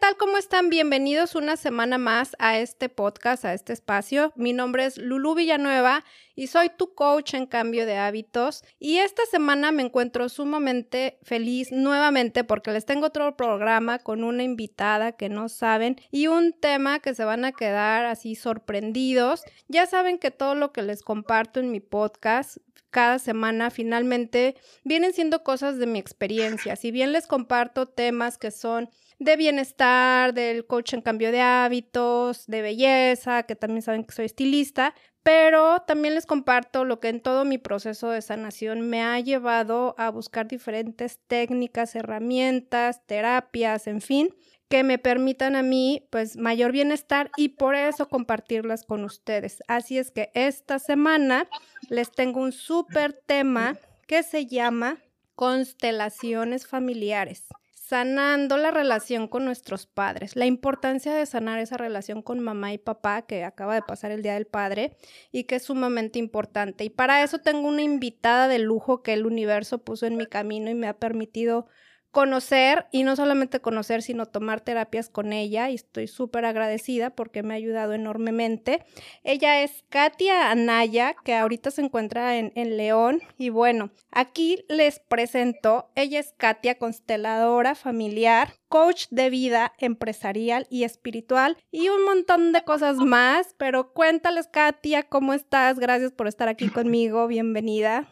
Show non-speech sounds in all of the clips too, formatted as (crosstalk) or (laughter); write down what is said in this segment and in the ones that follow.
tal? ¿Cómo están? Bienvenidos una semana más a este podcast, a este espacio. Mi nombre es Lulu Villanueva y soy tu coach en cambio de hábitos. Y esta semana me encuentro sumamente feliz nuevamente porque les tengo otro programa con una invitada que no saben y un tema que se van a quedar así sorprendidos. Ya saben que todo lo que les comparto en mi podcast cada semana finalmente vienen siendo cosas de mi experiencia. Si bien les comparto temas que son de bienestar, del coach en cambio de hábitos, de belleza, que también saben que soy estilista, pero también les comparto lo que en todo mi proceso de sanación me ha llevado a buscar diferentes técnicas, herramientas, terapias, en fin, que me permitan a mí pues mayor bienestar y por eso compartirlas con ustedes. Así es que esta semana les tengo un súper tema que se llama constelaciones familiares sanando la relación con nuestros padres, la importancia de sanar esa relación con mamá y papá que acaba de pasar el Día del Padre y que es sumamente importante. Y para eso tengo una invitada de lujo que el universo puso en mi camino y me ha permitido conocer y no solamente conocer, sino tomar terapias con ella y estoy súper agradecida porque me ha ayudado enormemente. Ella es Katia Anaya, que ahorita se encuentra en, en León y bueno, aquí les presento, ella es Katia, consteladora familiar, coach de vida empresarial y espiritual y un montón de cosas más, pero cuéntales Katia, ¿cómo estás? Gracias por estar aquí conmigo, bienvenida.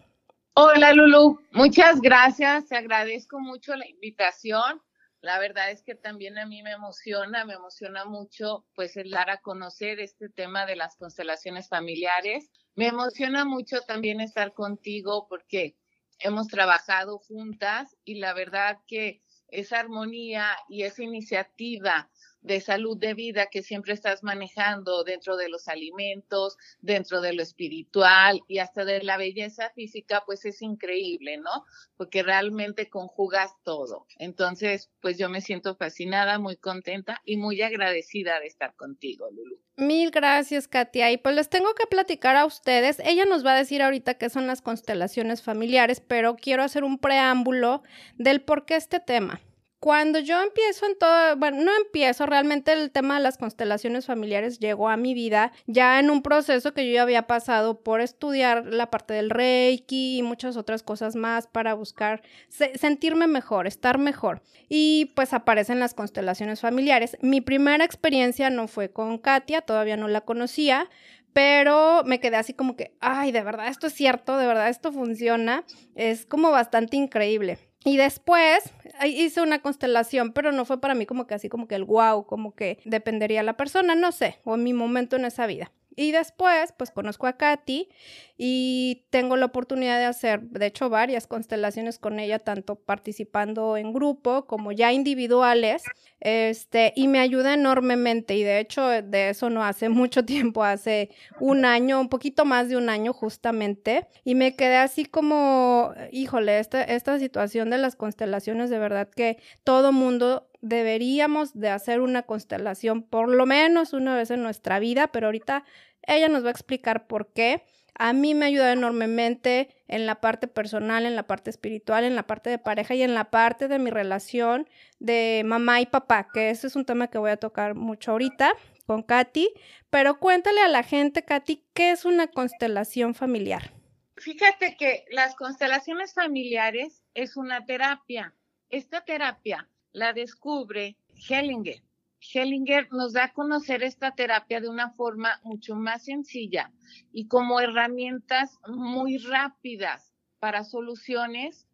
Hola Lulu, muchas gracias, te agradezco mucho la invitación. La verdad es que también a mí me emociona, me emociona mucho pues el dar a conocer este tema de las constelaciones familiares. Me emociona mucho también estar contigo porque hemos trabajado juntas y la verdad que esa armonía y esa iniciativa de salud de vida que siempre estás manejando dentro de los alimentos, dentro de lo espiritual y hasta de la belleza física, pues es increíble, ¿no? Porque realmente conjugas todo. Entonces, pues yo me siento fascinada, muy contenta y muy agradecida de estar contigo, Lulu. Mil gracias, Katia. Y pues les tengo que platicar a ustedes. Ella nos va a decir ahorita qué son las constelaciones familiares, pero quiero hacer un preámbulo del por qué este tema. Cuando yo empiezo en todo, bueno, no empiezo, realmente el tema de las constelaciones familiares llegó a mi vida ya en un proceso que yo ya había pasado por estudiar la parte del Reiki y muchas otras cosas más para buscar sentirme mejor, estar mejor. Y pues aparecen las constelaciones familiares. Mi primera experiencia no fue con Katia, todavía no la conocía, pero me quedé así como que, ay, de verdad, esto es cierto, de verdad, esto funciona. Es como bastante increíble. Y después hice una constelación, pero no fue para mí como que así como que el wow, como que dependería la persona, no sé, o mi momento en esa vida. Y después, pues conozco a Katy y tengo la oportunidad de hacer, de hecho, varias constelaciones con ella, tanto participando en grupo como ya individuales, este, y me ayuda enormemente. Y de hecho, de eso no hace (laughs) mucho tiempo, hace un año, un poquito más de un año justamente, y me quedé así como, híjole, esta, esta situación de las constelaciones, de verdad que todo mundo deberíamos de hacer una constelación por lo menos una vez en nuestra vida, pero ahorita ella nos va a explicar por qué. A mí me ayuda enormemente en la parte personal, en la parte espiritual, en la parte de pareja y en la parte de mi relación de mamá y papá, que ese es un tema que voy a tocar mucho ahorita con Katy. Pero cuéntale a la gente, Katy, ¿qué es una constelación familiar? Fíjate que las constelaciones familiares es una terapia. Esta terapia la descubre Hellinger. Hellinger nos da a conocer esta terapia de una forma mucho más sencilla y como herramientas muy rápidas para soluciones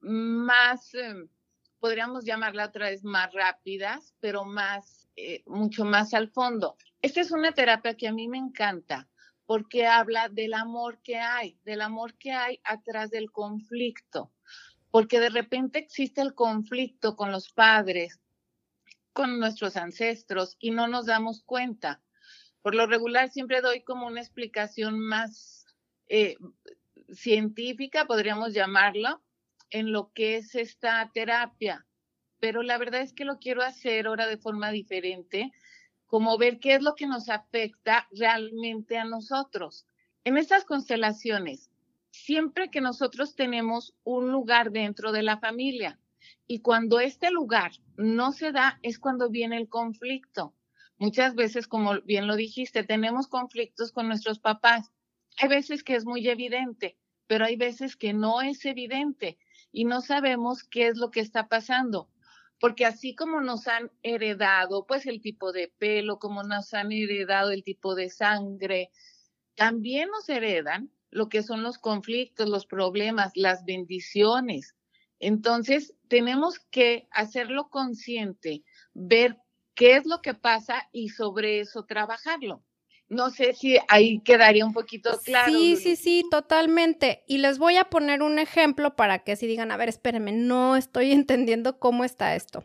más, eh, podríamos llamarla otra vez más rápidas, pero más, eh, mucho más al fondo. Esta es una terapia que a mí me encanta porque habla del amor que hay, del amor que hay atrás del conflicto porque de repente existe el conflicto con los padres, con nuestros ancestros y no nos damos cuenta. Por lo regular siempre doy como una explicación más eh, científica, podríamos llamarlo, en lo que es esta terapia. Pero la verdad es que lo quiero hacer ahora de forma diferente, como ver qué es lo que nos afecta realmente a nosotros. En estas constelaciones, siempre que nosotros tenemos un lugar dentro de la familia. Y cuando este lugar no se da, es cuando viene el conflicto. Muchas veces, como bien lo dijiste, tenemos conflictos con nuestros papás. Hay veces que es muy evidente, pero hay veces que no es evidente y no sabemos qué es lo que está pasando. Porque así como nos han heredado, pues el tipo de pelo, como nos han heredado el tipo de sangre, también nos heredan lo que son los conflictos, los problemas, las bendiciones. Entonces, tenemos que hacerlo consciente, ver qué es lo que pasa y sobre eso trabajarlo. No sé si ahí quedaría un poquito claro. Sí, sí, sí, totalmente. Y les voy a poner un ejemplo para que si digan, a ver, espérenme, no estoy (laughs) entendiendo cómo está esto.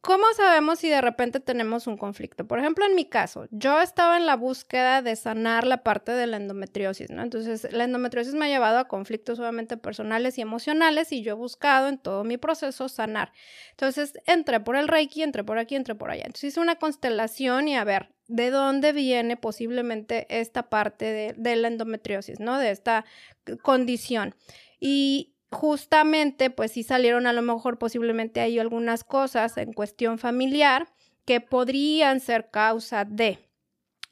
¿Cómo sabemos si de repente tenemos un conflicto? Por ejemplo, en mi caso, yo estaba en la búsqueda de sanar la parte de la endometriosis, ¿no? Entonces, la endometriosis me ha llevado a conflictos obviamente personales y emocionales y yo he buscado en todo mi proceso sanar. Entonces, entré por el Reiki, entré por aquí, entré por allá. Entonces, hice una constelación y a ver, ¿de dónde viene posiblemente esta parte de, de la endometriosis, ¿no? De esta condición. Y justamente, pues sí salieron a lo mejor posiblemente ahí algunas cosas en cuestión familiar que podrían ser causa de.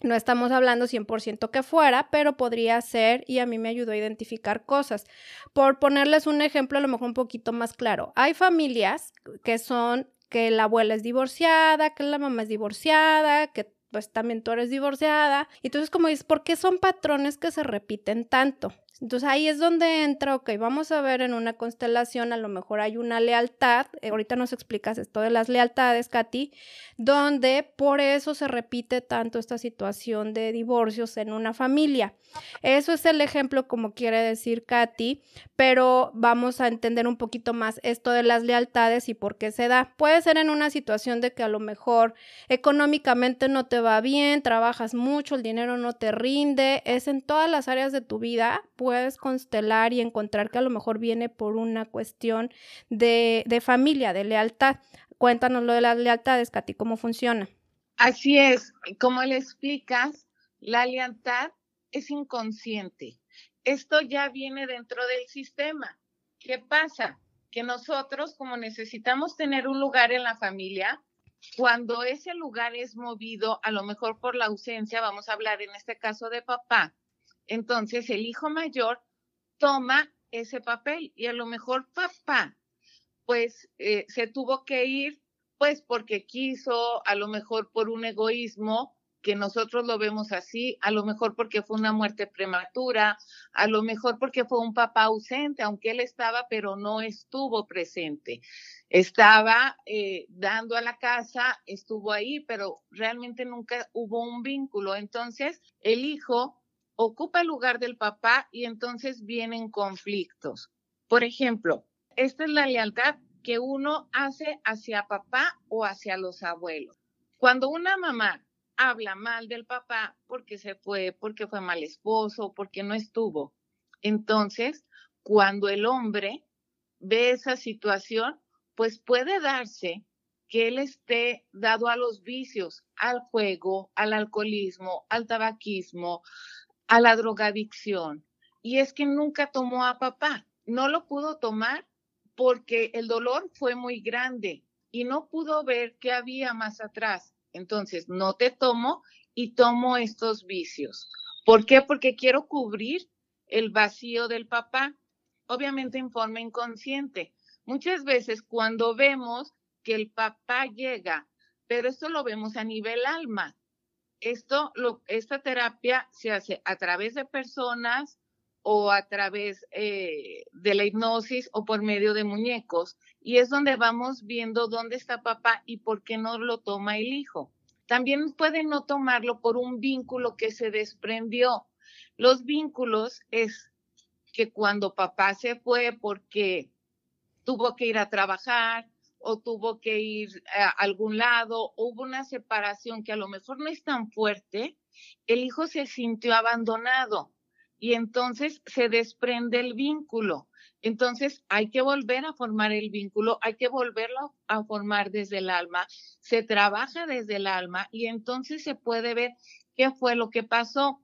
No estamos hablando 100% que fuera, pero podría ser y a mí me ayudó a identificar cosas. Por ponerles un ejemplo a lo mejor un poquito más claro, hay familias que son que la abuela es divorciada, que la mamá es divorciada, que pues también tú eres divorciada. Entonces, como dices, ¿por qué son patrones que se repiten tanto? Entonces ahí es donde entra, ok, vamos a ver en una constelación, a lo mejor hay una lealtad, eh, ahorita nos explicas esto de las lealtades, Katy, donde por eso se repite tanto esta situación de divorcios en una familia. Eso es el ejemplo, como quiere decir Katy, pero vamos a entender un poquito más esto de las lealtades y por qué se da. Puede ser en una situación de que a lo mejor económicamente no te va bien, trabajas mucho, el dinero no te rinde, es en todas las áreas de tu vida puedes constelar y encontrar que a lo mejor viene por una cuestión de, familia, de lealtad. Cuéntanos lo de las lealtades, Katy, ¿cómo funciona? Así es, como le explicas, la lealtad es inconsciente. Esto ya viene dentro del sistema. ¿Qué pasa? Que nosotros, como necesitamos tener un lugar en la familia, cuando ese lugar es movido, a lo mejor por la ausencia, vamos a hablar en este caso de papá, entonces el hijo mayor toma ese papel y a lo mejor papá pues eh, se tuvo que ir pues porque quiso, a lo mejor por un egoísmo, que nosotros lo vemos así, a lo mejor porque fue una muerte prematura, a lo mejor porque fue un papá ausente, aunque él estaba, pero no estuvo presente. Estaba eh, dando a la casa, estuvo ahí, pero realmente nunca hubo un vínculo. Entonces, el hijo ocupa el lugar del papá y entonces vienen conflictos. Por ejemplo, esta es la lealtad que uno hace hacia papá o hacia los abuelos. Cuando una mamá habla mal del papá porque se fue, porque fue mal esposo, porque no estuvo, entonces cuando el hombre ve esa situación, pues puede darse que él esté dado a los vicios, al juego, al alcoholismo, al tabaquismo, a la drogadicción. Y es que nunca tomó a papá. No lo pudo tomar porque el dolor fue muy grande y no pudo ver qué había más atrás. Entonces, no te tomo y tomo estos vicios. ¿Por qué? Porque quiero cubrir el vacío del papá, obviamente en forma inconsciente. Muchas veces cuando vemos que el papá llega, pero esto lo vemos a nivel alma, esto, lo, esta terapia se hace a través de personas o a través eh, de la hipnosis o por medio de muñecos. Y es donde vamos viendo dónde está papá y por qué no lo toma el hijo. También puede no tomarlo por un vínculo que se desprendió. Los vínculos es que cuando papá se fue porque tuvo que ir a trabajar, o tuvo que ir a algún lado, hubo una separación que a lo mejor no es tan fuerte, el hijo se sintió abandonado y entonces se desprende el vínculo. Entonces hay que volver a formar el vínculo, hay que volverlo a formar desde el alma, se trabaja desde el alma y entonces se puede ver qué fue lo que pasó,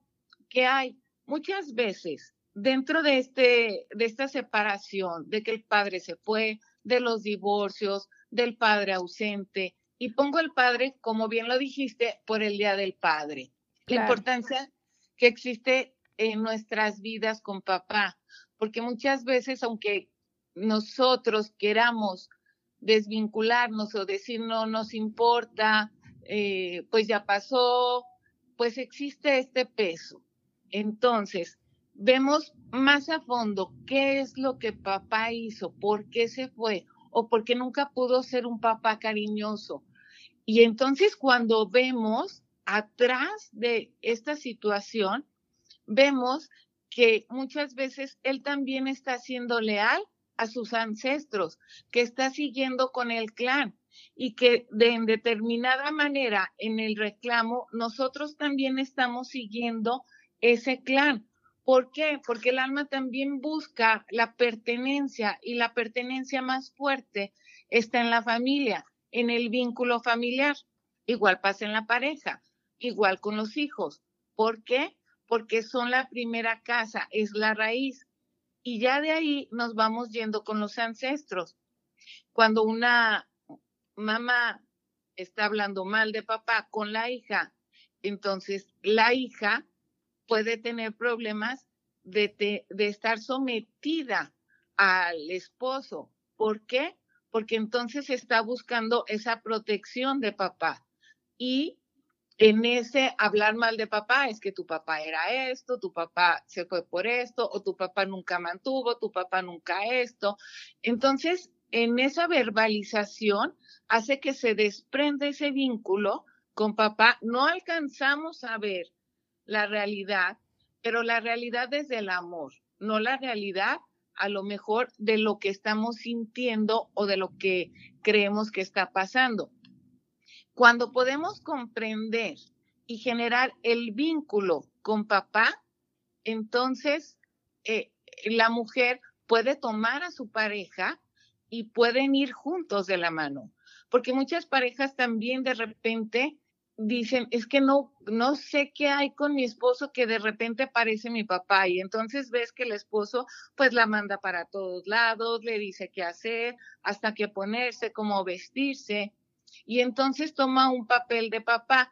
que hay muchas veces dentro de, este, de esta separación, de que el padre se fue, de los divorcios, del padre ausente. Y pongo el padre, como bien lo dijiste, por el Día del Padre. La importancia que existe en nuestras vidas con papá, porque muchas veces, aunque nosotros queramos desvincularnos o decir no nos importa, eh, pues ya pasó, pues existe este peso. Entonces, vemos más a fondo qué es lo que papá hizo, por qué se fue o por qué nunca pudo ser un papá cariñoso. Y entonces cuando vemos atrás de esta situación, vemos que muchas veces él también está siendo leal a sus ancestros, que está siguiendo con el clan y que de en determinada manera en el reclamo nosotros también estamos siguiendo ese clan. ¿Por qué? Porque el alma también busca la pertenencia y la pertenencia más fuerte está en la familia, en el vínculo familiar. Igual pasa en la pareja, igual con los hijos. ¿Por qué? Porque son la primera casa, es la raíz y ya de ahí nos vamos yendo con los ancestros. Cuando una mamá está hablando mal de papá con la hija, entonces la hija puede tener problemas de, de estar sometida al esposo. ¿Por qué? Porque entonces está buscando esa protección de papá y en ese hablar mal de papá es que tu papá era esto, tu papá se fue por esto, o tu papá nunca mantuvo, tu papá nunca esto. Entonces, en esa verbalización hace que se desprende ese vínculo con papá. No alcanzamos a ver la realidad, pero la realidad es del amor, no la realidad a lo mejor de lo que estamos sintiendo o de lo que creemos que está pasando. Cuando podemos comprender y generar el vínculo con papá, entonces eh, la mujer puede tomar a su pareja y pueden ir juntos de la mano. Porque muchas parejas también de repente dicen, es que no, no sé qué hay con mi esposo que de repente parece mi papá y entonces ves que el esposo pues la manda para todos lados, le dice qué hacer, hasta qué ponerse, cómo vestirse y entonces toma un papel de papá.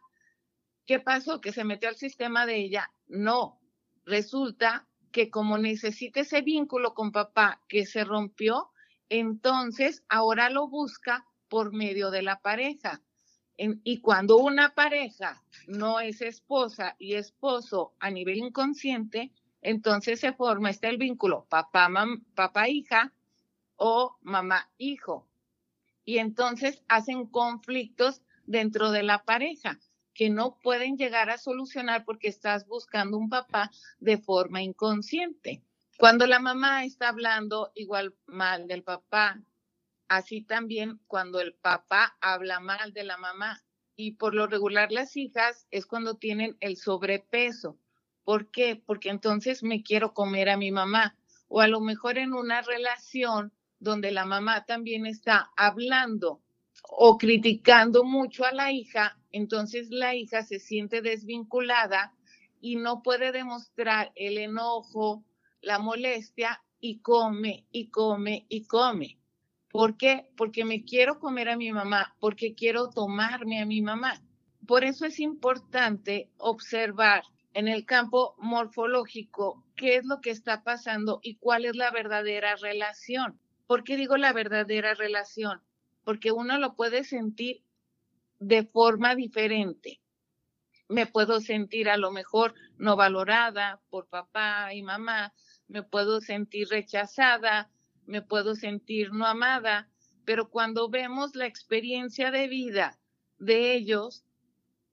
¿Qué pasó? ¿Que se metió al sistema de ella? No. Resulta que como necesita ese vínculo con papá que se rompió, entonces ahora lo busca por medio de la pareja. Y cuando una pareja no es esposa y esposo a nivel inconsciente, entonces se forma este el vínculo papá, papá hija o mamá hijo y entonces hacen conflictos dentro de la pareja que no pueden llegar a solucionar porque estás buscando un papá de forma inconsciente. Cuando la mamá está hablando igual mal del papá, así también cuando el papá habla mal de la mamá. Y por lo regular las hijas es cuando tienen el sobrepeso. ¿Por qué? Porque entonces me quiero comer a mi mamá. O a lo mejor en una relación donde la mamá también está hablando o criticando mucho a la hija, entonces la hija se siente desvinculada y no puede demostrar el enojo, la molestia y come y come y come. ¿Por qué? Porque me quiero comer a mi mamá, porque quiero tomarme a mi mamá. Por eso es importante observar en el campo morfológico qué es lo que está pasando y cuál es la verdadera relación. ¿Por qué digo la verdadera relación? Porque uno lo puede sentir de forma diferente. Me puedo sentir a lo mejor no valorada por papá y mamá, me puedo sentir rechazada, me puedo sentir no amada, pero cuando vemos la experiencia de vida de ellos,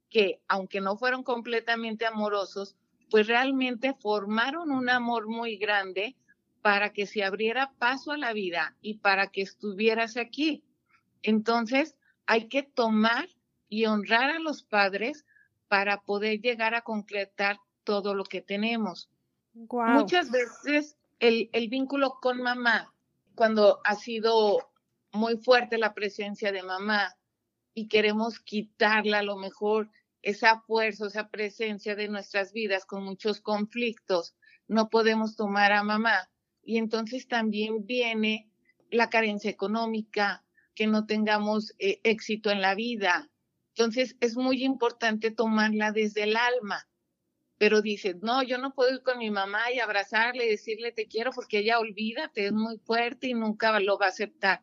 que aunque no fueron completamente amorosos, pues realmente formaron un amor muy grande para que se abriera paso a la vida y para que estuvieras aquí. Entonces, hay que tomar y honrar a los padres para poder llegar a concretar todo lo que tenemos. Muchas veces el, el vínculo con mamá, cuando ha sido muy fuerte la presencia de mamá y queremos quitarla a lo mejor esa fuerza, esa presencia de nuestras vidas con muchos conflictos, no podemos tomar a mamá y entonces también viene la carencia económica, que no tengamos eh, éxito en la vida. Entonces es muy importante tomarla desde el alma. Pero dices, no, yo no puedo ir con mi mamá y abrazarle y decirle te quiero porque ella olvídate, es muy fuerte y nunca lo va a aceptar.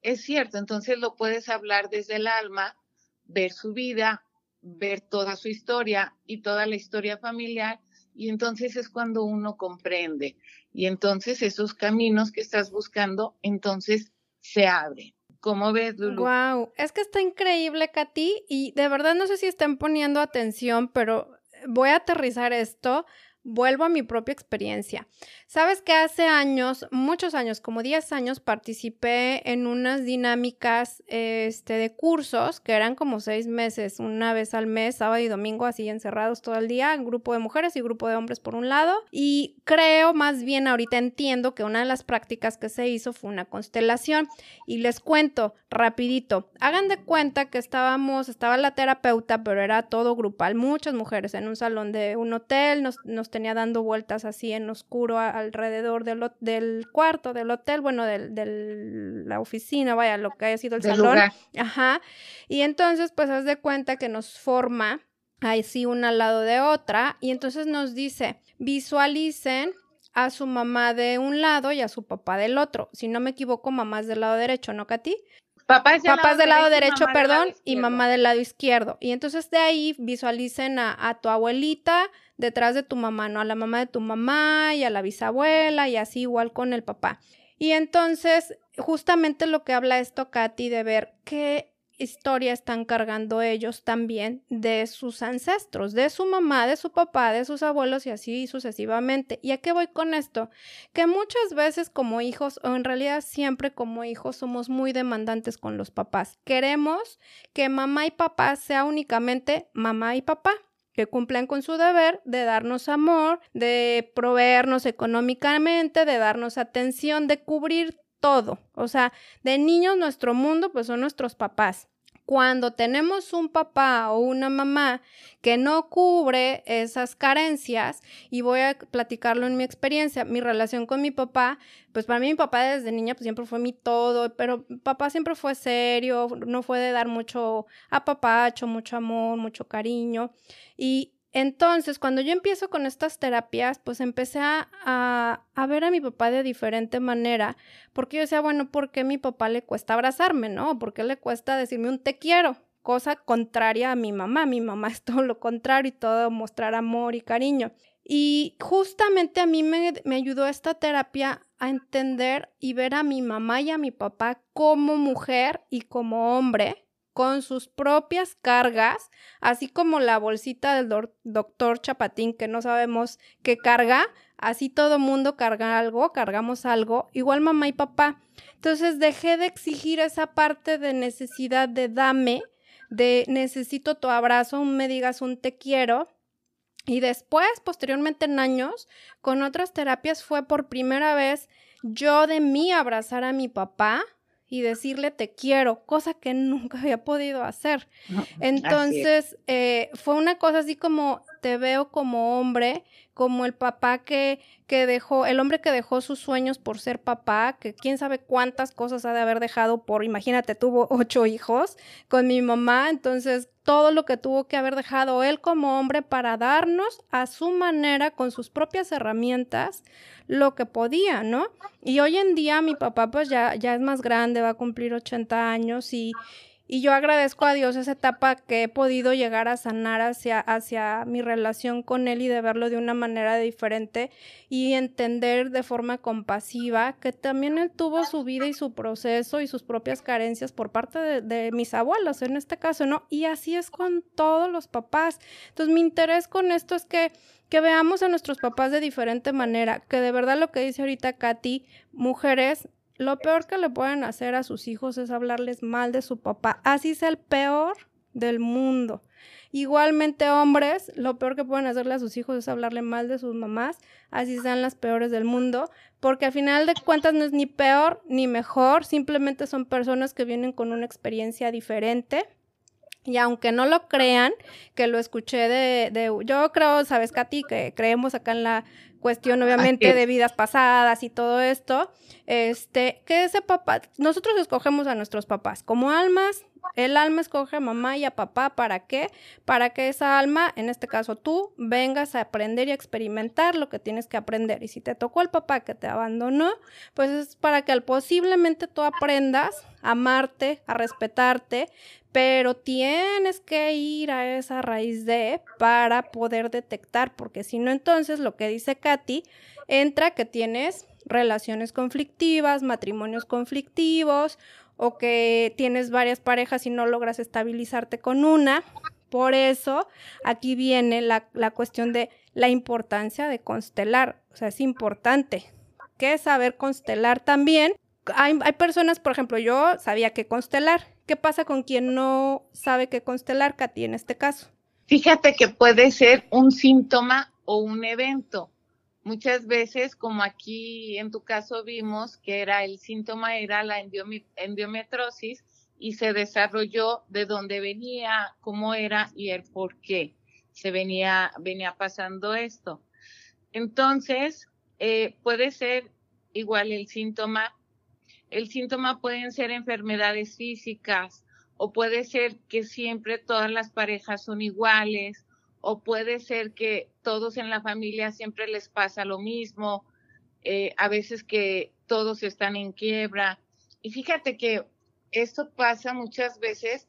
Es cierto, entonces lo puedes hablar desde el alma, ver su vida, ver toda su historia y toda la historia familiar y entonces es cuando uno comprende y entonces esos caminos que estás buscando entonces se abren. ¿Cómo ves, Lulu? Wow, es que está increíble, Katy, y de verdad no sé si están poniendo atención, pero voy a aterrizar esto vuelvo a mi propia experiencia. Sabes que hace años, muchos años, como 10 años, participé en unas dinámicas este, de cursos que eran como seis meses, una vez al mes, sábado y domingo, así encerrados todo el día, grupo de mujeres y grupo de hombres por un lado. Y creo, más bien ahorita entiendo que una de las prácticas que se hizo fue una constelación. Y les cuento rapidito, hagan de cuenta que estábamos, estaba la terapeuta, pero era todo grupal, muchas mujeres en un salón de un hotel, nos tenía dando vueltas así en oscuro alrededor del, del, cuarto, del hotel, bueno, de la oficina, vaya, lo que haya sido el salón. Ajá. Y entonces, pues, haz de cuenta que nos forma así una al lado de otra y entonces nos dice, visualicen a su mamá de un lado y a su papá del otro. Si no me equivoco, mamás del lado derecho, ¿no, Katy? Papás del lado, derecho, perdón, y mamá del lado izquierdo. Y entonces de ahí visualicen a, a tu abuelita, detrás de tu mamá, ¿no? A la mamá de tu mamá y a la bisabuela y así igual con el papá. Y entonces, justamente lo que habla esto, Katy, de ver qué historia están cargando ellos también de sus ancestros, de su mamá, de su papá, de sus abuelos y así sucesivamente. ¿Y a qué voy con esto? Que muchas veces como hijos, o en realidad siempre como hijos, somos muy demandantes con los papás. Queremos que mamá y papá sea únicamente mamá y papá que cumplan con su deber de darnos amor, de proveernos económicamente, de darnos atención, de cubrir todo. O sea, de niños nuestro mundo pues son nuestros papás. Cuando tenemos un papá o una mamá que no cubre esas carencias, y voy a platicarlo en mi experiencia, mi relación con mi papá, pues para mí mi papá desde niña pues siempre fue mi todo, pero papá siempre fue serio, no fue de dar mucho apapacho, mucho amor, mucho cariño, y entonces, cuando yo empiezo con estas terapias, pues empecé a, a, ver a mi papá de diferente manera, porque yo decía, bueno, ¿por qué a mi papá le cuesta abrazarme, no? ¿Por qué le cuesta decirme un te quiero? Cosa contraria a mi mamá. Mi mamá es todo lo contrario y todo mostrar amor y cariño. Y justamente a mí me, me ayudó esta terapia a entender y ver a mi mamá y a mi papá como mujer y como hombre con sus propias cargas, así como la bolsita del doctor Chapatín que no sabemos qué carga, así todo mundo carga algo, cargamos algo, igual mamá y papá. Entonces dejé de exigir esa parte de necesidad de dame, de necesito tu abrazo, me digas un te quiero. Y después, posteriormente en años, con otras terapias fue por primera vez yo de mí abrazar a mi papá, y decirle te quiero, cosa que (laughs) nunca había podido hacer. Entonces, eh, fue una cosa así como te veo como hombre, como el papá que, que dejó, el hombre que dejó sus sueños por ser papá, que quién sabe cuántas cosas ha de haber dejado por, imagínate, tuvo (laughs) ocho hijos con mi mamá, entonces todo lo que tuvo que haber dejado él como hombre para darnos a su manera, con sus propias herramientas, lo que podía, ¿no? Y hoy en día mi papá pues ya, ya es más grande, va a cumplir 80 años y, y yo agradezco a Dios esa etapa que he podido llegar a sanar hacia, hacia mi relación con Él y de verlo de una manera diferente y entender de forma compasiva que también Él tuvo su vida y su proceso y sus propias carencias por parte de, mis abuelos en este caso, ¿no? Y así es con todos los papás. Entonces mi interés con esto es que que veamos a nuestros papás de diferente manera, que de verdad lo que dice ahorita Katy, mujeres, lo peor que le pueden hacer a sus hijos es hablarles mal de su papá, así es el peor del mundo. Igualmente hombres, lo peor que pueden hacerle a sus hijos es hablarle mal de sus mamás, así sean las peores del mundo, porque al final de cuentas no es ni peor ni mejor, simplemente son personas que vienen con una experiencia diferente. Y aunque no lo crean, que lo escuché de, de yo creo, sabes, Katy, que creemos acá en la cuestión obviamente de vidas pasadas y todo esto, este, que ese papá, nosotros escogemos a nuestros papás como almas, el alma escoge a mamá y a papá, ¿para qué? Para que esa alma, en este caso tú, vengas a aprender y a experimentar lo que tienes que aprender. Y si te tocó el papá que te abandonó, pues es para que posiblemente tú aprendas a amarte, a respetarte, pero tienes que ir a esa raíz de para poder detectar, porque si no, entonces lo que dice Katy, entra que tienes relaciones conflictivas, matrimonios conflictivos, o que tienes varias parejas y no logras estabilizarte con una. Por eso aquí viene la, la cuestión de la importancia de constelar, o sea, es importante que saber constelar también. Hay, personas, por ejemplo, yo sabía que constelar, ¿Qué pasa con quien no sabe qué constelar, Katy, en este caso? Fíjate que puede ser un síntoma o un evento. Muchas veces, como aquí en tu caso vimos, que era el síntoma era la endometrosis y se desarrolló de dónde venía, cómo era y el por qué se venía, venía pasando esto. Entonces, eh, puede ser igual el síntoma el síntoma pueden ser enfermedades físicas o puede ser que siempre todas las parejas son iguales o puede ser que todos en la familia siempre les pasa lo mismo, eh, a veces que todos están en quiebra. Y fíjate que esto pasa muchas veces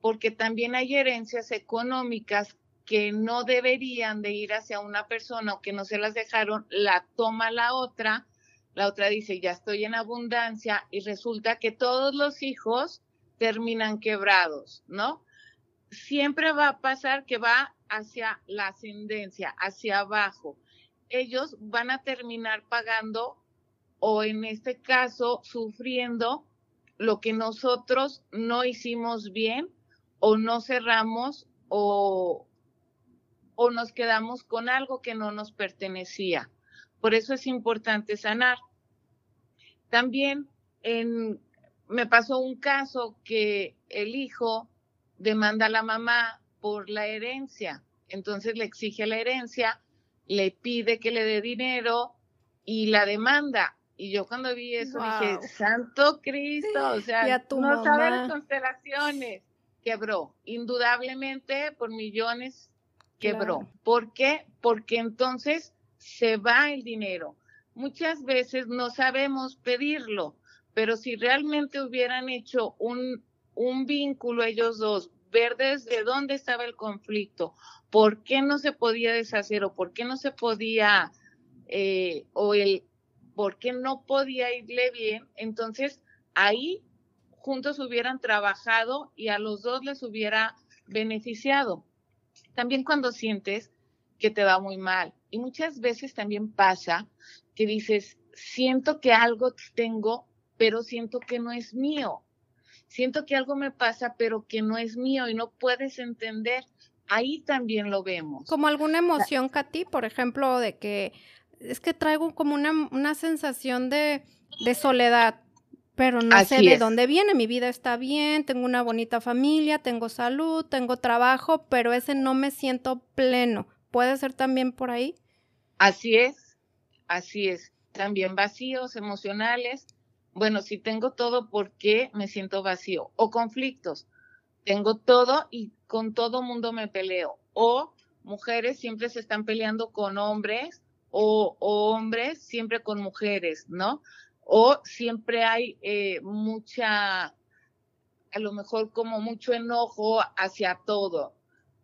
porque también hay herencias económicas que no deberían de ir hacia una persona o que no se las dejaron, la toma la otra la otra dice, ya estoy en abundancia y resulta que todos los hijos terminan quebrados, ¿no? Siempre va a pasar que va hacia la ascendencia, hacia abajo. Ellos van a terminar pagando o en este caso sufriendo lo que nosotros no hicimos bien o no cerramos o, o nos quedamos con algo que no nos pertenecía. Por eso es importante sanar. También en, me pasó un caso que el hijo demanda a la mamá por la herencia. Entonces le exige la herencia, le pide que le dé dinero y la demanda. Y yo cuando vi eso dije, Santo Cristo, o sea, no sabe las constelaciones. Quebró, indudablemente por millones quebró. ¿Por qué? Porque entonces se va el dinero. Muchas veces no sabemos pedirlo, pero si realmente hubieran hecho un, un vínculo ellos dos, ver desde dónde estaba el conflicto, por qué no se podía deshacer o por qué no se podía, eh, o el por qué no podía irle bien, entonces ahí juntos hubieran trabajado y a los dos les hubiera beneficiado. También cuando sientes que te va muy mal, y muchas veces también pasa que dices, siento que algo tengo, pero siento que no es mío. Siento que algo me pasa, pero que no es mío y no puedes entender. Ahí también lo vemos. Como alguna emoción, Katy, por ejemplo, de que es que traigo como una, una sensación de, de soledad, pero no sé de dónde viene. Mi vida está bien, tengo una bonita familia, tengo salud, tengo trabajo, pero ese no me siento pleno. ¿Puede ser también por ahí? Así es, así es. También vacíos emocionales. Bueno, si tengo todo, ¿por qué me siento vacío? O conflictos. Tengo todo y con todo mundo me peleo. O mujeres siempre se están peleando con hombres o, hombres siempre con mujeres, ¿no? O siempre hay eh, mucha, a lo mejor como mucho enojo hacia todo.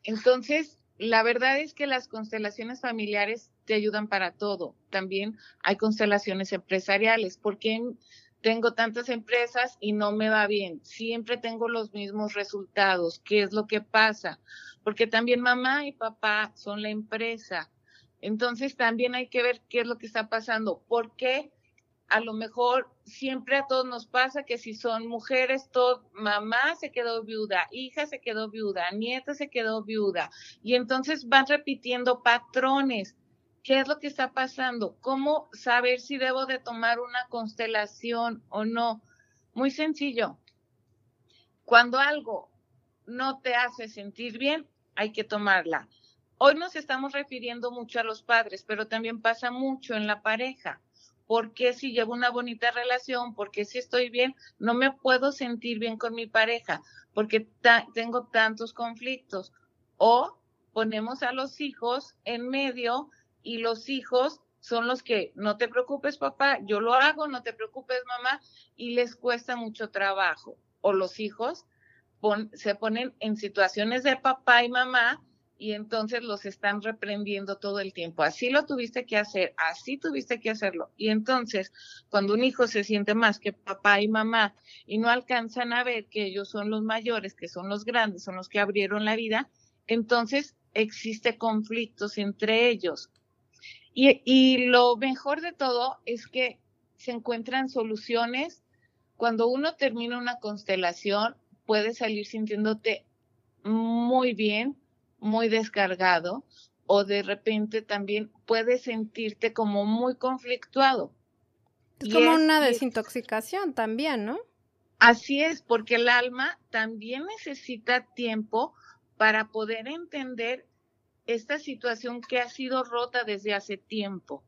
Entonces, la verdad es que las constelaciones familiares te ayudan para todo. También hay constelaciones empresariales. ¿Por qué tengo tantas empresas y no me va bien? Siempre tengo los mismos resultados. ¿Qué es lo que pasa? Porque también mamá y papá son la empresa. Entonces también hay que ver qué es lo que está pasando. ¿Por qué? A lo mejor siempre a todos nos pasa que si son mujeres, todo, mamá se quedó viuda, hija se quedó viuda, nieta se quedó viuda. Y entonces van repitiendo patrones ¿Qué es lo que está pasando? ¿Cómo saber si debo de tomar una constelación o no? Muy sencillo. Cuando algo no te hace sentir bien, hay que tomarla. Hoy nos estamos refiriendo mucho a los padres, pero también pasa mucho en la pareja. ¿Por qué si llevo una bonita relación? ¿Por qué si estoy bien? No me puedo sentir bien con mi pareja porque tengo tantos conflictos. O ponemos a los hijos en medio y los hijos son los que no te preocupes papá, yo lo hago, no te preocupes mamá, y les cuesta mucho trabajo. O los hijos se ponen en situaciones de papá y mamá y entonces los están reprendiendo todo el tiempo. Así lo tuviste que hacer, así tuviste que hacerlo. Y entonces, cuando un hijo se siente más que papá y mamá y no alcanzan a ver que ellos son los mayores, que son los grandes, son los que abrieron la vida, entonces existe conflictos entre ellos. Y, y lo mejor de todo es que se encuentran soluciones. Cuando uno termina una constelación, puedes salir sintiéndote muy bien, muy descargado, o de repente también puedes sentirte como muy conflictuado. Es como una desintoxicación también, ¿no? Así es, porque el alma también necesita tiempo para poder entender esta situación que ha sido rota desde hace tiempo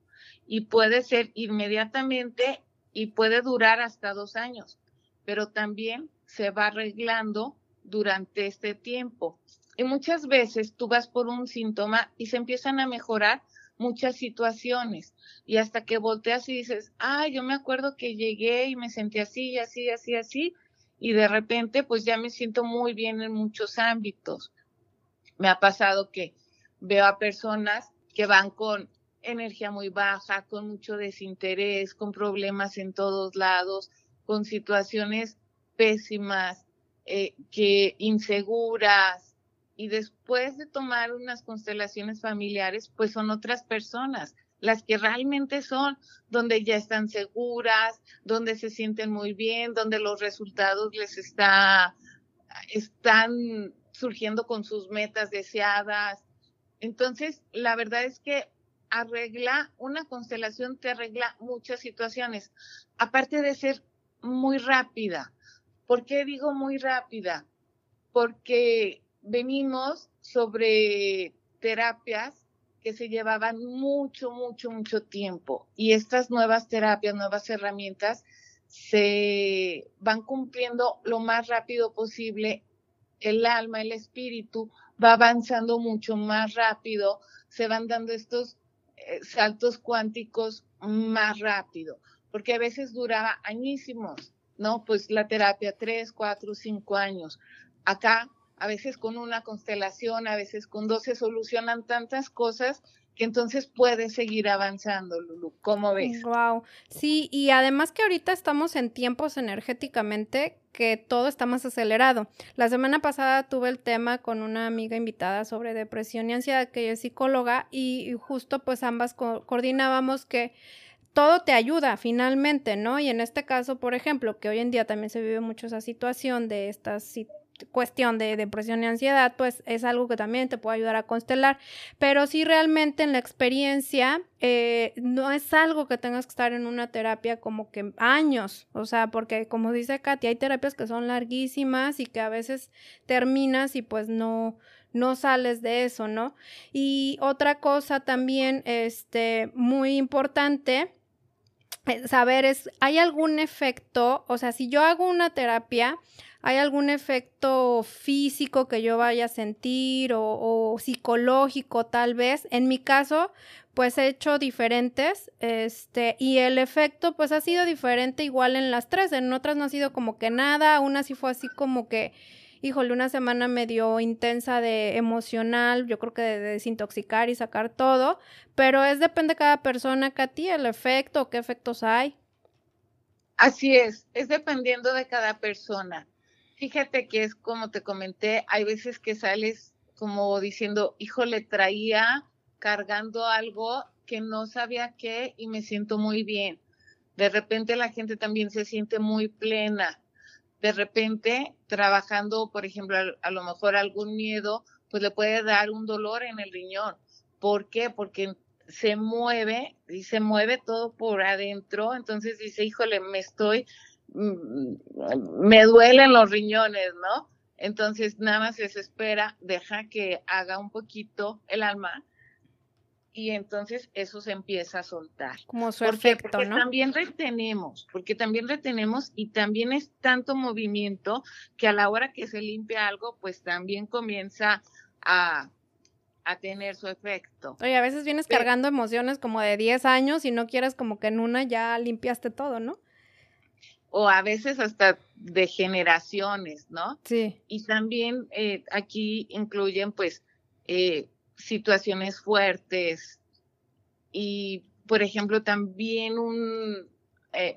y puede ser inmediatamente y puede durar hasta dos años, pero también se va arreglando durante este tiempo. Y muchas veces tú vas por un síntoma y se empiezan a mejorar muchas situaciones y hasta que volteas y dices, ah, yo me acuerdo que llegué y me sentí así, así, así, así, y de repente pues ya me siento muy bien en muchos ámbitos. Me ha pasado que veo a personas que van con energía muy baja, con mucho desinterés, con problemas en todos lados, con situaciones pésimas, eh, que inseguras, y después de tomar unas constelaciones familiares, pues son otras personas, las que realmente son, donde ya están seguras, donde se sienten muy bien, donde los resultados les está, están surgiendo con sus metas deseadas. Entonces, la verdad es que arregla, una constelación te arregla muchas situaciones, aparte de ser muy rápida. ¿Por qué digo muy rápida? Porque venimos sobre terapias que se llevaban mucho, mucho, mucho tiempo. Y estas nuevas terapias, nuevas herramientas, se van cumpliendo lo más rápido posible. El alma, el espíritu va avanzando mucho más rápido. Se van dando estos eh, saltos cuánticos más rápido, porque a veces duraba añísimos, ¿no? Pues la terapia, tres, cuatro, cinco años. Acá a veces con una constelación, a veces con dos se solucionan tantas cosas entonces puedes seguir avanzando, Lulu. ¿Cómo ves? Wow. Sí, y además que ahorita estamos en tiempos energéticamente que todo está más acelerado. La semana pasada tuve el tema con una amiga invitada sobre depresión y ansiedad, que ella es psicóloga, y, justo pues ambas coordinábamos que todo te ayuda finalmente, ¿no? Y en este caso, por ejemplo, que hoy en día también se vive mucho esa situación de estas cuestión de depresión y ansiedad, pues es algo que también te puede ayudar a constelar. Pero si realmente en la experiencia eh, no es algo que tengas que estar en una terapia como que años, o sea, porque como dice Katy, hay terapias que son larguísimas y que a veces terminas y pues no, no sales de eso, ¿no? Y otra cosa también, este, muy importante, eh, saber es, ¿hay algún efecto? O sea, si yo hago una terapia, ¿Hay algún efecto físico que yo vaya a sentir o, psicológico tal vez? En mi caso, pues he hecho diferentes, este, y el efecto pues ha sido diferente igual en las tres, en otras no ha sido como que nada, una sí fue así como que, híjole, una semana medio intensa de emocional, yo creo que de, desintoxicar y sacar todo, pero es depende de cada persona, Katy, el efecto, qué efectos hay. Así es, es dependiendo de cada persona. Fíjate que es como te comenté, hay veces que sales como diciendo, híjole, traía cargando algo que no sabía qué y me siento muy bien. De repente la gente también se siente muy plena. De repente, trabajando, por ejemplo, a, lo mejor algún miedo, pues le puede dar un dolor en el riñón. ¿Por qué? Porque se mueve y se mueve todo por adentro. Entonces dice, híjole, me estoy me duelen los riñones, ¿no? Entonces, nada más se espera, deja que haga un poquito el alma y entonces eso se empieza a soltar. Como su Porque efecto, ¿no? también retenemos, porque también retenemos y también es tanto movimiento que a la hora que se limpia algo, pues también comienza a, a tener su efecto. Oye, a veces vienes Pero- cargando emociones como de 10 años y no quieres como que en una ya limpiaste todo, ¿no? O a veces hasta de generaciones, ¿no? Sí. Y también eh, aquí incluyen pues eh, situaciones fuertes y, por ejemplo, también un, eh,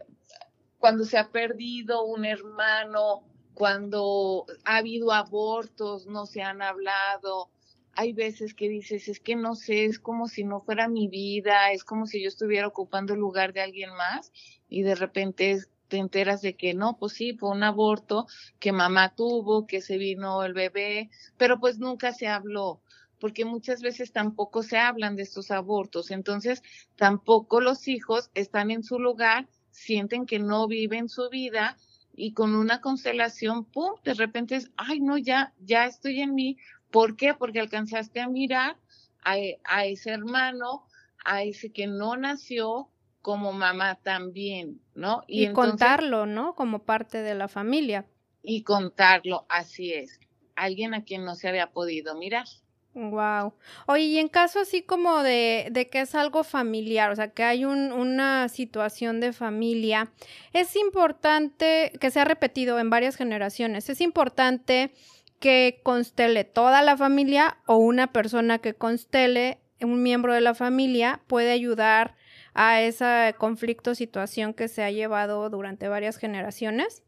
cuando se ha perdido un hermano, cuando ha habido abortos, no se han hablado. Hay veces que dices, es que no sé, es como si no fuera mi vida, es como si yo estuviera ocupando el lugar de alguien más y de repente es- te enteras de que no, pues sí, fue un aborto que mamá tuvo, que se vino el bebé, pero pues nunca se habló, porque muchas veces tampoco se hablan de estos abortos, entonces tampoco los hijos están en su lugar, sienten que no viven su vida y con una constelación, pum, de repente es, ay, no, ya, ya estoy en mí. ¿Por qué? Porque alcanzaste a mirar a, a ese hermano, a ese que no nació como mamá también, ¿no? Y, entonces- contarlo, ¿no? Como parte de la familia. y contarlo, así es. Alguien a quien no se había podido mirar. Wow. Oye, y en caso así como de, de que es algo familiar, o sea, que hay un- una situación de familia, es importante que se ha repetido en varias generaciones, es importante que constele toda la familia o una persona que constele, un miembro de la familia, puede ayudar a ese conflicto, situación que se ha llevado durante varias generaciones.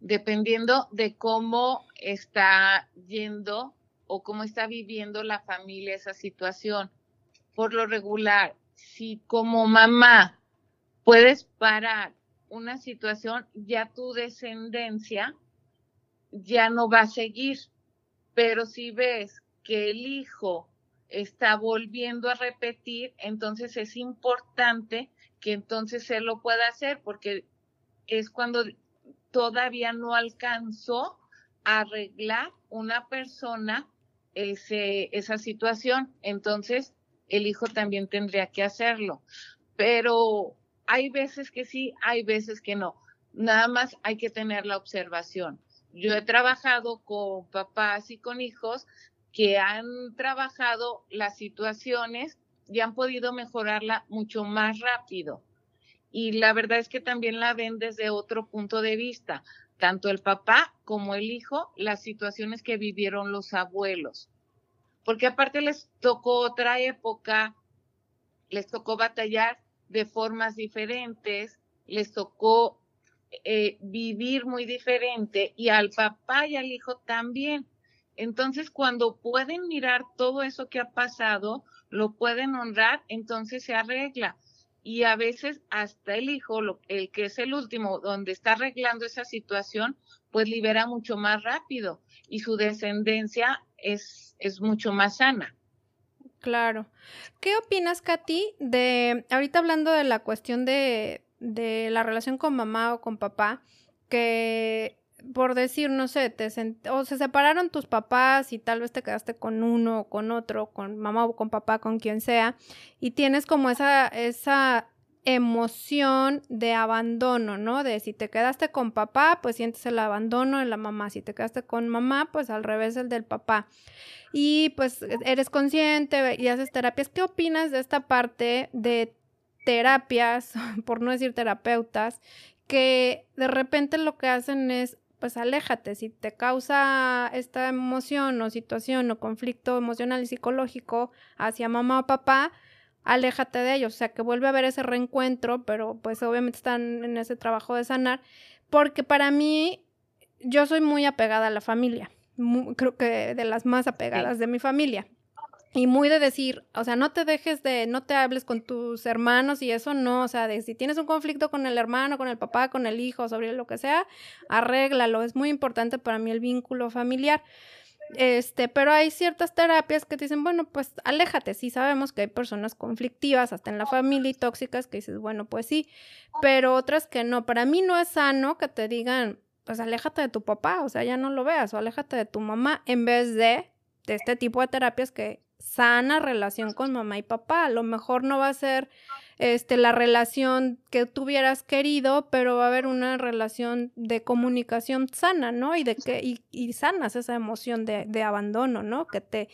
dependiendo de cómo está yendo o cómo está viviendo la familia esa situación. Por lo regular, si como mamá puedes parar una situación, ya tu descendencia ya no va a seguir. Pero si ves que el hijo está volviendo a repetir, entonces es importante que entonces él lo pueda hacer porque es cuando todavía no alcanzó a arreglar una persona ese, esa situación. Entonces, el hijo también tendría que hacerlo. Pero hay veces que sí, hay veces que no. Nada más hay que tener la observación. Yo he trabajado con papás y con hijos que han trabajado las situaciones y han podido mejorarla mucho más rápido y la verdad es que también la ven desde otro punto de vista, tanto el papá como el hijo, las situaciones que vivieron los abuelos. Porque aparte les tocó otra época, les tocó batallar de formas diferentes, les tocó eh, vivir muy diferente y al papá y al hijo también. Entonces, cuando pueden mirar todo eso que ha pasado, lo pueden honrar, entonces se arregla y a veces hasta el hijo, lo, el que es el último, donde está arreglando esa situación, pues libera mucho más rápido y su descendencia es, es mucho más sana. Claro. ¿Qué opinas, Katy, de, ahorita hablando de la cuestión de, de la relación con mamá o con papá, que por decir, no sé, te sent- o se separaron tus papás y tal vez te quedaste con uno o con otro, con mamá o con papá, con quien sea, y tienes como esa, esa emoción de abandono, ¿no? De si te quedaste con papá, pues sientes el abandono de la mamá, si te quedaste con mamá, pues al revés el del papá. Y pues eres consciente y haces terapias. ¿Qué opinas de esta parte de terapias, (laughs) por no decir terapeutas, que de repente lo que hacen es pues aléjate, si te causa esta emoción o situación o conflicto emocional y psicológico hacia mamá o papá, aléjate de ellos, o sea, que vuelve a haber ese reencuentro, pero pues obviamente están en ese trabajo de sanar, porque para mí yo soy muy apegada a la familia, muy, creo que de las más apegadas sí. de mi familia. Y muy de decir, o sea, no te dejes de, no te hables con tus hermanos y eso no, o sea, de si tienes un conflicto con el hermano, con el papá, con el hijo, sobre lo que sea, arréglalo. Es muy importante para mí el vínculo familiar. Este, pero hay ciertas terapias que te dicen, bueno, pues aléjate. Sí sabemos que hay personas conflictivas, hasta en la familia y tóxicas, que dices, bueno, pues sí, pero otras que no. Para mí no es sano que te digan, pues aléjate de tu papá, o sea, ya no lo veas, o aléjate de tu mamá, en vez de, de este tipo de terapias que sana relación con mamá y papá. A lo mejor no va a ser este, la relación que tú hubieras querido, pero va a haber una relación de comunicación sana, ¿no? Y de que, y, y sanas esa emoción de, de, abandono, ¿no? Que te,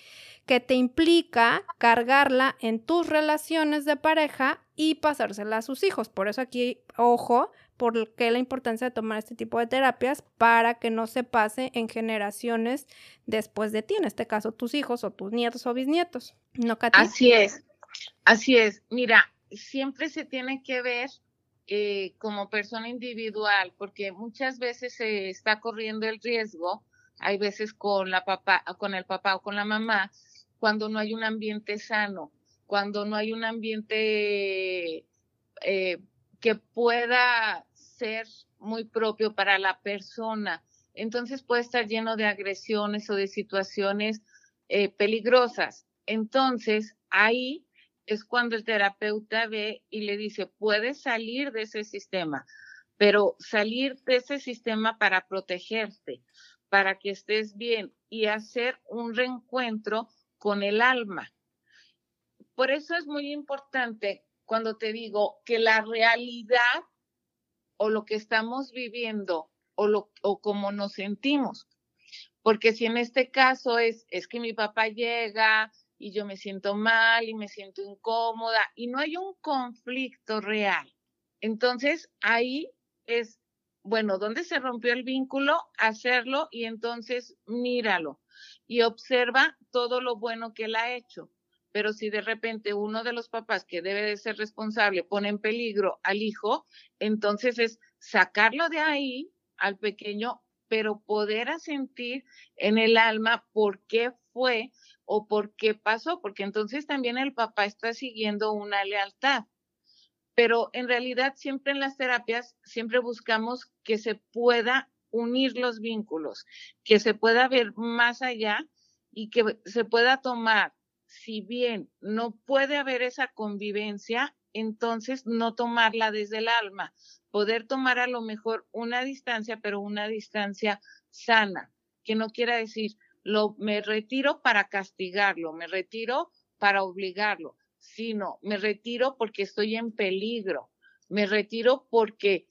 que te implica cargarla en tus relaciones de pareja y pasársela a sus hijos. Por eso aquí, ojo, por qué la importancia de tomar este tipo de terapias para que no se pase en generaciones después de ti, en este caso tus hijos o tus nietos o bisnietos. ¿No, Así es, así es. Mira, siempre se tiene que ver eh, como persona individual, porque muchas veces se está corriendo el riesgo, hay veces con la papá, con el papá o con la mamá, cuando no hay un ambiente sano, cuando no hay un ambiente eh, que pueda ser muy propio para la persona. Entonces puede estar lleno de agresiones o de situaciones eh, peligrosas. Entonces ahí es cuando el terapeuta ve y le dice, puedes salir de ese sistema, pero salir de ese sistema para protegerte, para que estés bien y hacer un reencuentro con el alma. Por eso es muy importante cuando te digo que la realidad o lo que estamos viviendo o, lo, o cómo nos sentimos. Porque si en este caso es, es que mi papá llega y yo me siento mal y me siento incómoda y no hay un conflicto real. Entonces ahí es, bueno, ¿dónde se rompió el vínculo? Hacerlo y entonces míralo y observa todo lo bueno que él ha hecho pero si de repente uno de los papás que debe de ser responsable pone en peligro al hijo, entonces es sacarlo de ahí al pequeño, pero poder sentir en el alma por qué fue o por qué pasó, porque entonces también el papá está siguiendo una lealtad. Pero en realidad siempre en las terapias, siempre buscamos que se pueda unir los vínculos, que se pueda ver más allá y que se pueda tomar si bien no puede haber esa convivencia, entonces no tomarla desde el alma, poder tomar a lo mejor una distancia, pero una distancia sana, que no quiera decir, lo, me retiro para castigarlo, me retiro para obligarlo, sino me retiro porque estoy en peligro, me retiro porque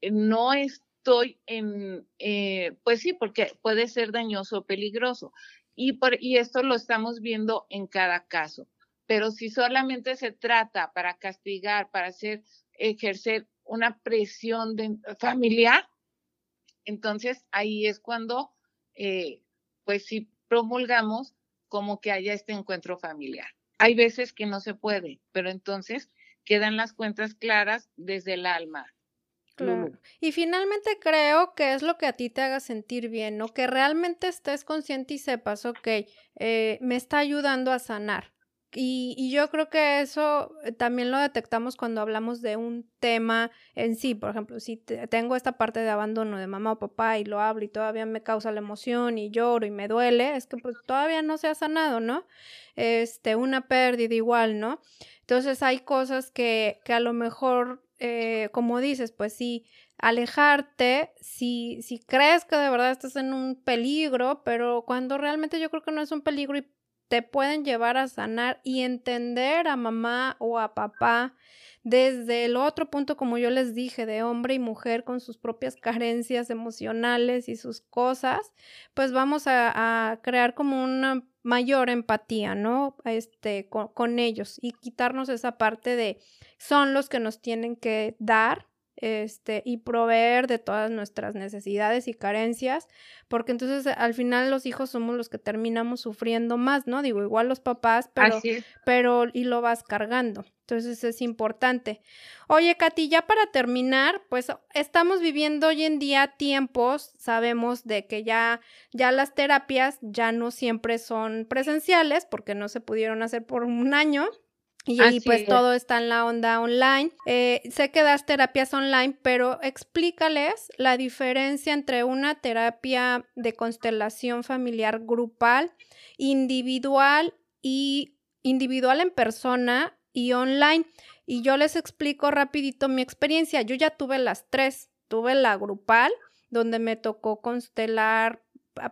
no estoy en, eh, pues sí, porque puede ser dañoso o peligroso. Y, por, y esto lo estamos viendo en cada caso. Pero si solamente se trata para castigar, para hacer, ejercer una presión de, familiar, entonces ahí es cuando, eh, pues si promulgamos como que haya este encuentro familiar. Hay veces que no se puede, pero entonces quedan las cuentas claras desde el alma, Claro. Y finalmente creo que es lo que a ti te haga sentir bien, ¿no? Que realmente estés consciente y sepas, ok, eh, me está ayudando a sanar. Y, y, yo creo que eso eh, también lo detectamos cuando hablamos de un tema en sí. Por ejemplo, si tengo esta parte de abandono de mamá o papá y lo hablo y todavía me causa la emoción y lloro y me duele, es que pues todavía no se ha sanado, ¿no? Este, una pérdida igual, ¿no? Entonces hay cosas que, que a lo mejor eh, como dices, pues sí, alejarte si, si crees que de verdad estás en un peligro, pero cuando realmente yo creo que no es un peligro y te pueden llevar a sanar y entender a mamá o a papá desde el otro punto, como yo les dije, de hombre y mujer con sus propias (laughs) carencias emocionales y sus cosas, pues vamos a, a crear como una mayor empatía, ¿no? Este, con, con, ellos y quitarnos esa parte de son los que nos tienen que dar este, y proveer de todas nuestras necesidades y carencias, porque entonces al final los hijos somos los que terminamos sufriendo más, ¿no? Digo, igual los papás, pero, pero y lo vas cargando. Entonces es importante. Oye, Katy, ya para terminar, pues estamos viviendo hoy en día tiempos, sabemos de que ya, ya las terapias ya no siempre son presenciales porque no se pudieron hacer por un año. Y ahí pues todo está en la onda online. Eh, sé que das terapias online, pero explícales la diferencia entre una terapia de constelación familiar grupal, individual y individual en persona y online. Y yo les explico rapidito mi experiencia. Yo ya tuve las tres. Tuve la grupal, donde me tocó constelar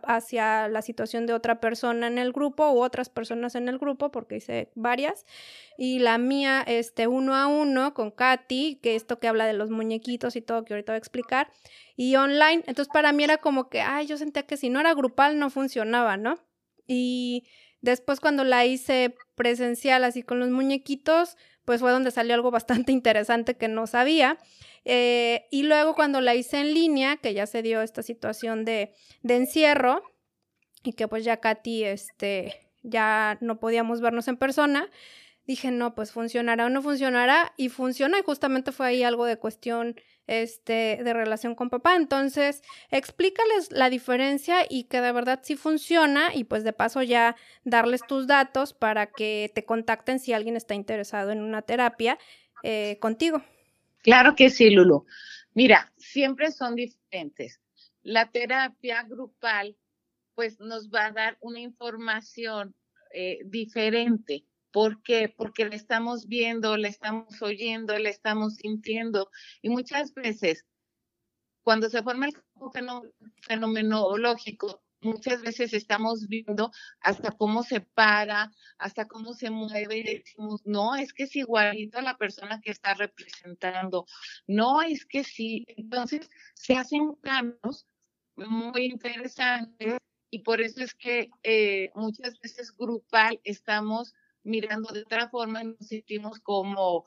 hacia la situación de otra persona en el grupo u otras personas en el grupo, porque hice varias, y la mía, este, uno a uno con Katy, que esto que habla de los muñequitos y todo, que ahorita voy a explicar, y online, entonces para mí era como que, ay, yo sentía que si no era grupal no funcionaba, ¿no? Y después cuando la hice presencial así con los muñequitos, pues fue donde salió algo bastante (laughs) interesante que no sabía. Eh, y luego cuando la hice en línea, que ya se dio esta situación de, de encierro y que pues ya Katy, este, ya no podíamos vernos en persona, dije, no, pues funcionará o no funcionará y funciona y justamente fue ahí algo de cuestión este, de relación con papá. Entonces, explícales la diferencia y que de verdad sí funciona y pues de paso ya darles tus datos para que te contacten si alguien está interesado en una terapia eh, contigo. Claro que sí, Lulu. Mira, siempre son diferentes. La terapia grupal, pues nos va a dar una información eh, diferente. ¿Por qué? Porque la estamos viendo, la estamos oyendo, la estamos sintiendo. Y muchas veces, cuando se forma el campo fenomenológico, muchas veces estamos viendo hasta cómo se para, hasta cómo se mueve y decimos, no, es que es igualito a la persona que está representando, no, es que sí. Entonces se hacen cambios muy interesantes y por eso es que eh, muchas veces grupal estamos mirando de otra forma y nos sentimos como,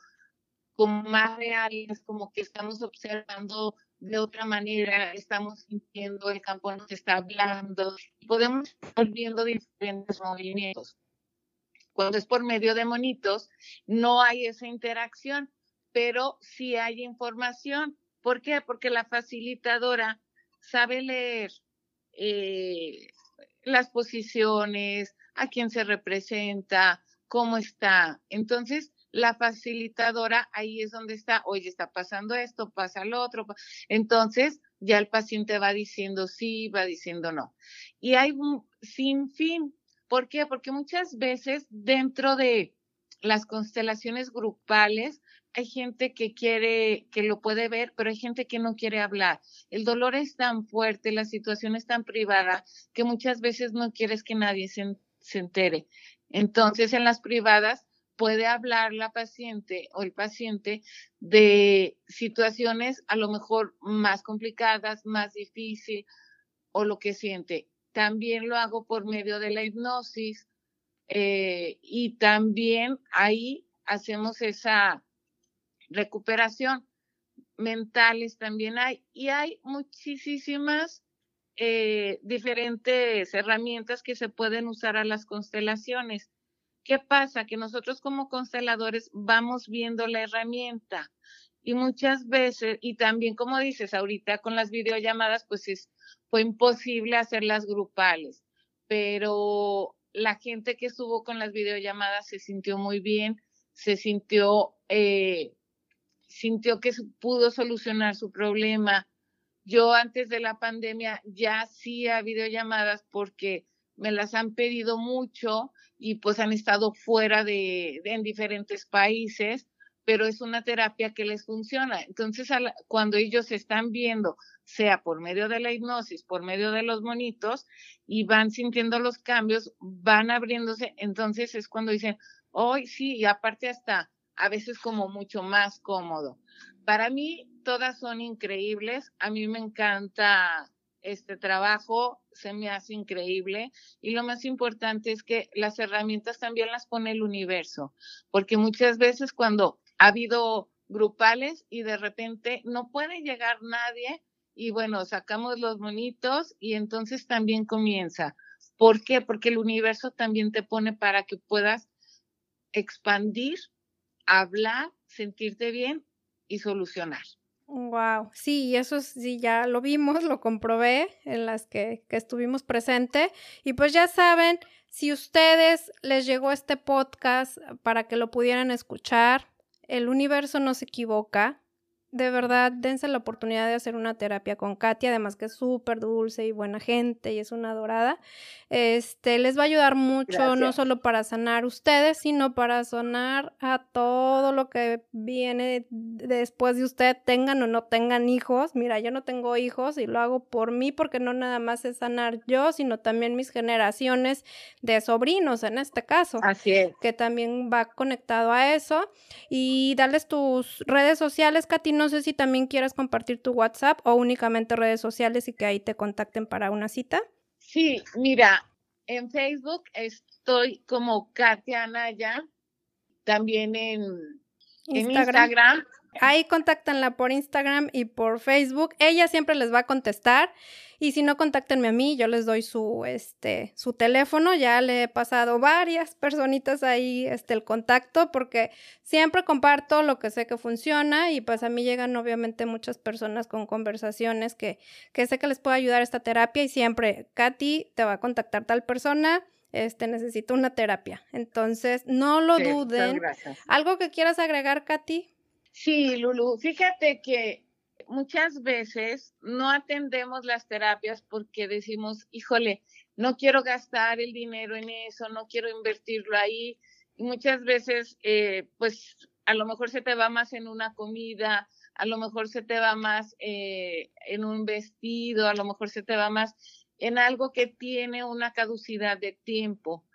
como más reales, como que estamos observando de otra manera, estamos sintiendo, el campo nos está hablando, podemos estar viendo diferentes movimientos. Cuando es por medio de monitos, no hay esa interacción, pero sí hay información. ¿Por qué? Porque la facilitadora sabe leer eh, las posiciones, a quién se representa, cómo está. Entonces, la facilitadora ahí es donde está, oye, está pasando esto, pasa lo otro. Entonces, ya el paciente va diciendo sí, va diciendo no. Y hay un sinfín. ¿Por qué? Porque muchas veces dentro de las constelaciones grupales hay gente que quiere, que lo puede ver, pero hay gente que no quiere hablar. El dolor es tan fuerte, la situación es tan privada que muchas veces no quieres que nadie se, se entere. Entonces, en las privadas puede hablar la paciente o el paciente de situaciones a lo mejor más complicadas, más difícil o lo que siente. También lo hago por medio de la hipnosis eh, y también ahí hacemos esa recuperación. Mentales también hay y hay muchísimas eh, diferentes herramientas que se pueden usar a las constelaciones. ¿Qué pasa? Que nosotros como consteladores vamos viendo la herramienta y muchas veces, y también como dices ahorita con las videollamadas, pues es, fue imposible hacerlas grupales, pero la gente que estuvo con las videollamadas se sintió muy bien, se sintió, eh, sintió que pudo solucionar su problema. Yo antes de la pandemia ya hacía videollamadas porque me las han pedido mucho y pues han estado fuera de, en diferentes países, pero es una terapia que les funciona. Entonces, cuando ellos están viendo, sea por medio de la hipnosis, por medio de los monitos, y van sintiendo los cambios, van abriéndose, entonces es cuando dicen, hoy sí, y aparte hasta a veces como mucho más cómodo. Para mí, todas son increíbles. A mí me encanta este trabajo se me hace increíble y lo más importante es que las herramientas también las pone el universo, porque muchas veces cuando ha habido grupales y de repente no puede llegar nadie y bueno, sacamos los monitos y entonces también comienza. ¿Por qué? Porque el universo también te pone para que puedas expandir, hablar, sentirte bien y solucionar. Wow, sí, eso sí, ya lo vimos, lo comprobé en las que, que estuvimos presente. Y pues ya saben, si ustedes les llegó este podcast para que lo pudieran escuchar, el universo no se equivoca. De verdad, dense la oportunidad de hacer una terapia con Katy, además que es súper dulce y buena gente y es una adorada. Este, les va a ayudar mucho, no solo para sanar ustedes, sino para sanar a todo lo que viene después de usted, tengan o no tengan hijos. Mira, yo no tengo hijos y lo hago por mí porque no nada más es sanar yo, sino también mis generaciones de sobrinos en este caso. Así es. Que también va conectado a eso. Y darles tus redes sociales, Katy, no sé si también quieres compartir tu WhatsApp o únicamente redes sociales y que ahí te contacten para una cita. Sí, mira, en Facebook estoy como Katia Anaya, también en Instagram. Ahí contáctanla por Instagram y por Facebook. Ella siempre les va a contestar. Y si no, contáctenme a mí, yo les doy su, este, su teléfono. Ya le he pasado varias (laughs) personitas ahí este, el contacto porque siempre comparto lo que sé que funciona y pues a mí llegan obviamente muchas personas con conversaciones que, que sé que les puede ayudar esta terapia y siempre, Katy, te va a contactar tal persona, este, necesito una terapia. Entonces, no lo duden. ¿Algo que quieras agregar, Katy? Sí, Lulu, fíjate que muchas veces no atendemos las terapias porque decimos, híjole, no quiero gastar el dinero en eso, no quiero invertirlo ahí. Y muchas veces, eh, pues a lo mejor se te va más en una comida, a lo mejor se te va más eh, en un vestido, a lo mejor se te va más en algo que tiene una caducidad de tiempo.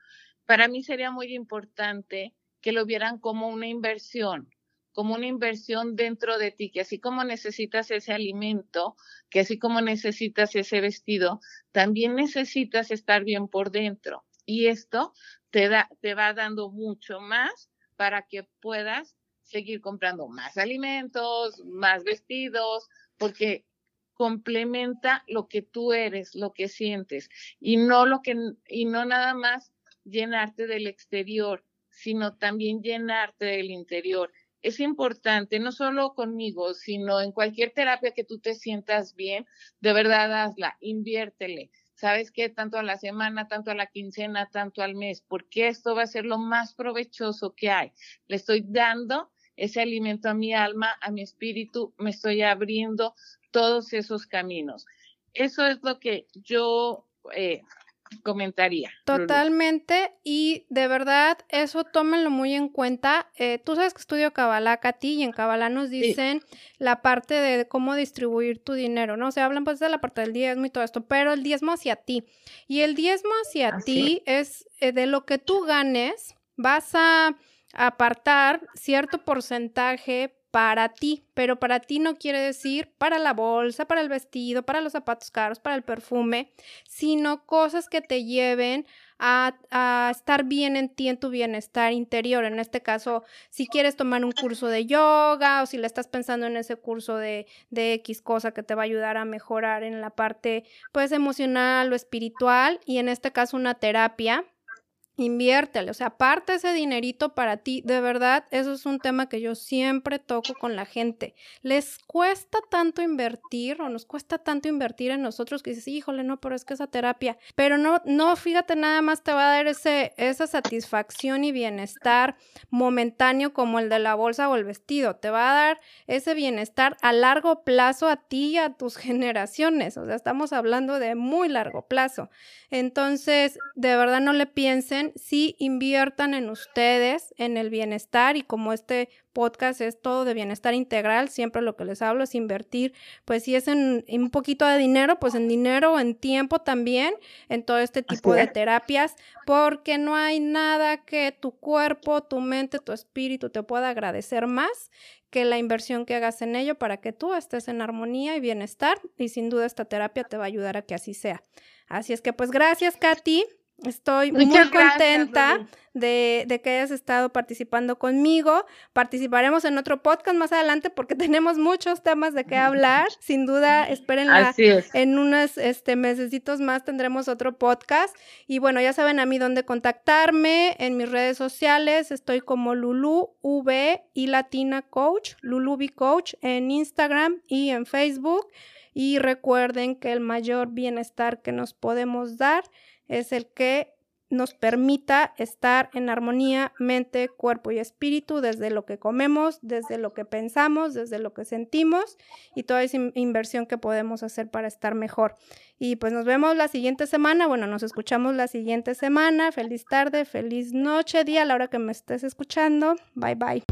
Para mí sería muy importante que lo vieran como una inversión, como una inversión dentro de ti, que así como necesitas ese alimento, que así como necesitas ese vestido, también necesitas estar bien por dentro. Y esto te, da, te va dando mucho más para que puedas seguir comprando más alimentos, más vestidos, porque complementa lo que tú eres, lo que sientes y no lo que y no nada más llenarte del exterior, sino también llenarte del interior. Es importante, no solo conmigo, sino en cualquier terapia que tú te sientas bien, de verdad hazla, inviértele. ¿Sabes qué? Tanto a la semana, tanto a la quincena, tanto al mes, porque esto va a ser lo más provechoso que hay. Le estoy dando ese alimento a mi alma, a mi espíritu, me estoy abriendo todos esos caminos. Eso es lo que yo eh, comentaría. Totalmente, y de verdad, eso tómenlo muy en cuenta. Eh, tú sabes que estudio Kabbalah, Katy, y en Kabbalah nos dicen la parte de cómo distribuir tu dinero, ¿no? Se hablan pues de la parte del diezmo y todo esto, pero el diezmo hacia ti. Y el diezmo hacia ti es eh, de lo que tú ganes, vas a apartar cierto porcentaje para ti, pero para ti no quiere decir para la bolsa, para el vestido, para los zapatos caros, para el perfume, sino cosas que te lleven a, estar bien en ti, en tu bienestar interior. En este caso, si quieres tomar un curso de yoga o si le estás pensando en ese curso de, de X cosa que te va a ayudar a mejorar en la parte pues emocional o espiritual y en este caso una terapia inviértele, o sea, aparte ese dinerito para ti, de verdad, eso es un tema que yo siempre toco con la gente. Les cuesta tanto invertir o nos cuesta tanto invertir en nosotros que dices, híjole, no, pero es que esa terapia, pero no, no, fíjate, nada más te va a dar ese, esa satisfacción y bienestar momentáneo como el de la bolsa o el vestido, te va a dar ese bienestar a largo plazo a ti y a tus (laughs) generaciones, o sea, estamos hablando de muy largo plazo. Entonces, de verdad no le piensen, sí inviertan en ustedes, en el bienestar y como este podcast es todo de bienestar integral, siempre lo que les hablo es invertir, pues si es en, un poquito de dinero, pues en dinero, o en tiempo también, en todo este tipo de terapias, porque no hay nada que tu cuerpo, tu mente, tu espíritu te pueda agradecer más que la inversión que hagas en ello para que tú estés en armonía y bienestar y sin duda esta terapia te va a ayudar a que así sea. Así es que pues gracias, Katy. Estoy muy contenta de, de, que hayas estado participando conmigo. Participaremos en otro podcast más adelante porque (laughs) tenemos muchos temas de qué hablar. Sin duda, espérenla. En unos este, mesecitos más tendremos otro podcast. Y bueno, ya saben a mí dónde contactarme. En mis redes sociales estoy como Lulu V y Latina Coach, Lulu V Coach en Instagram y en Facebook. Y recuerden que el mayor bienestar que nos podemos dar es el que nos permita estar en armonía mente, cuerpo y espíritu desde lo que comemos, desde lo que pensamos, desde lo que sentimos y toda esa inversión que podemos hacer para estar mejor. Y pues nos vemos la siguiente semana, bueno, nos escuchamos la siguiente semana. Feliz tarde, feliz noche, día a la hora que me estés escuchando. Bye bye.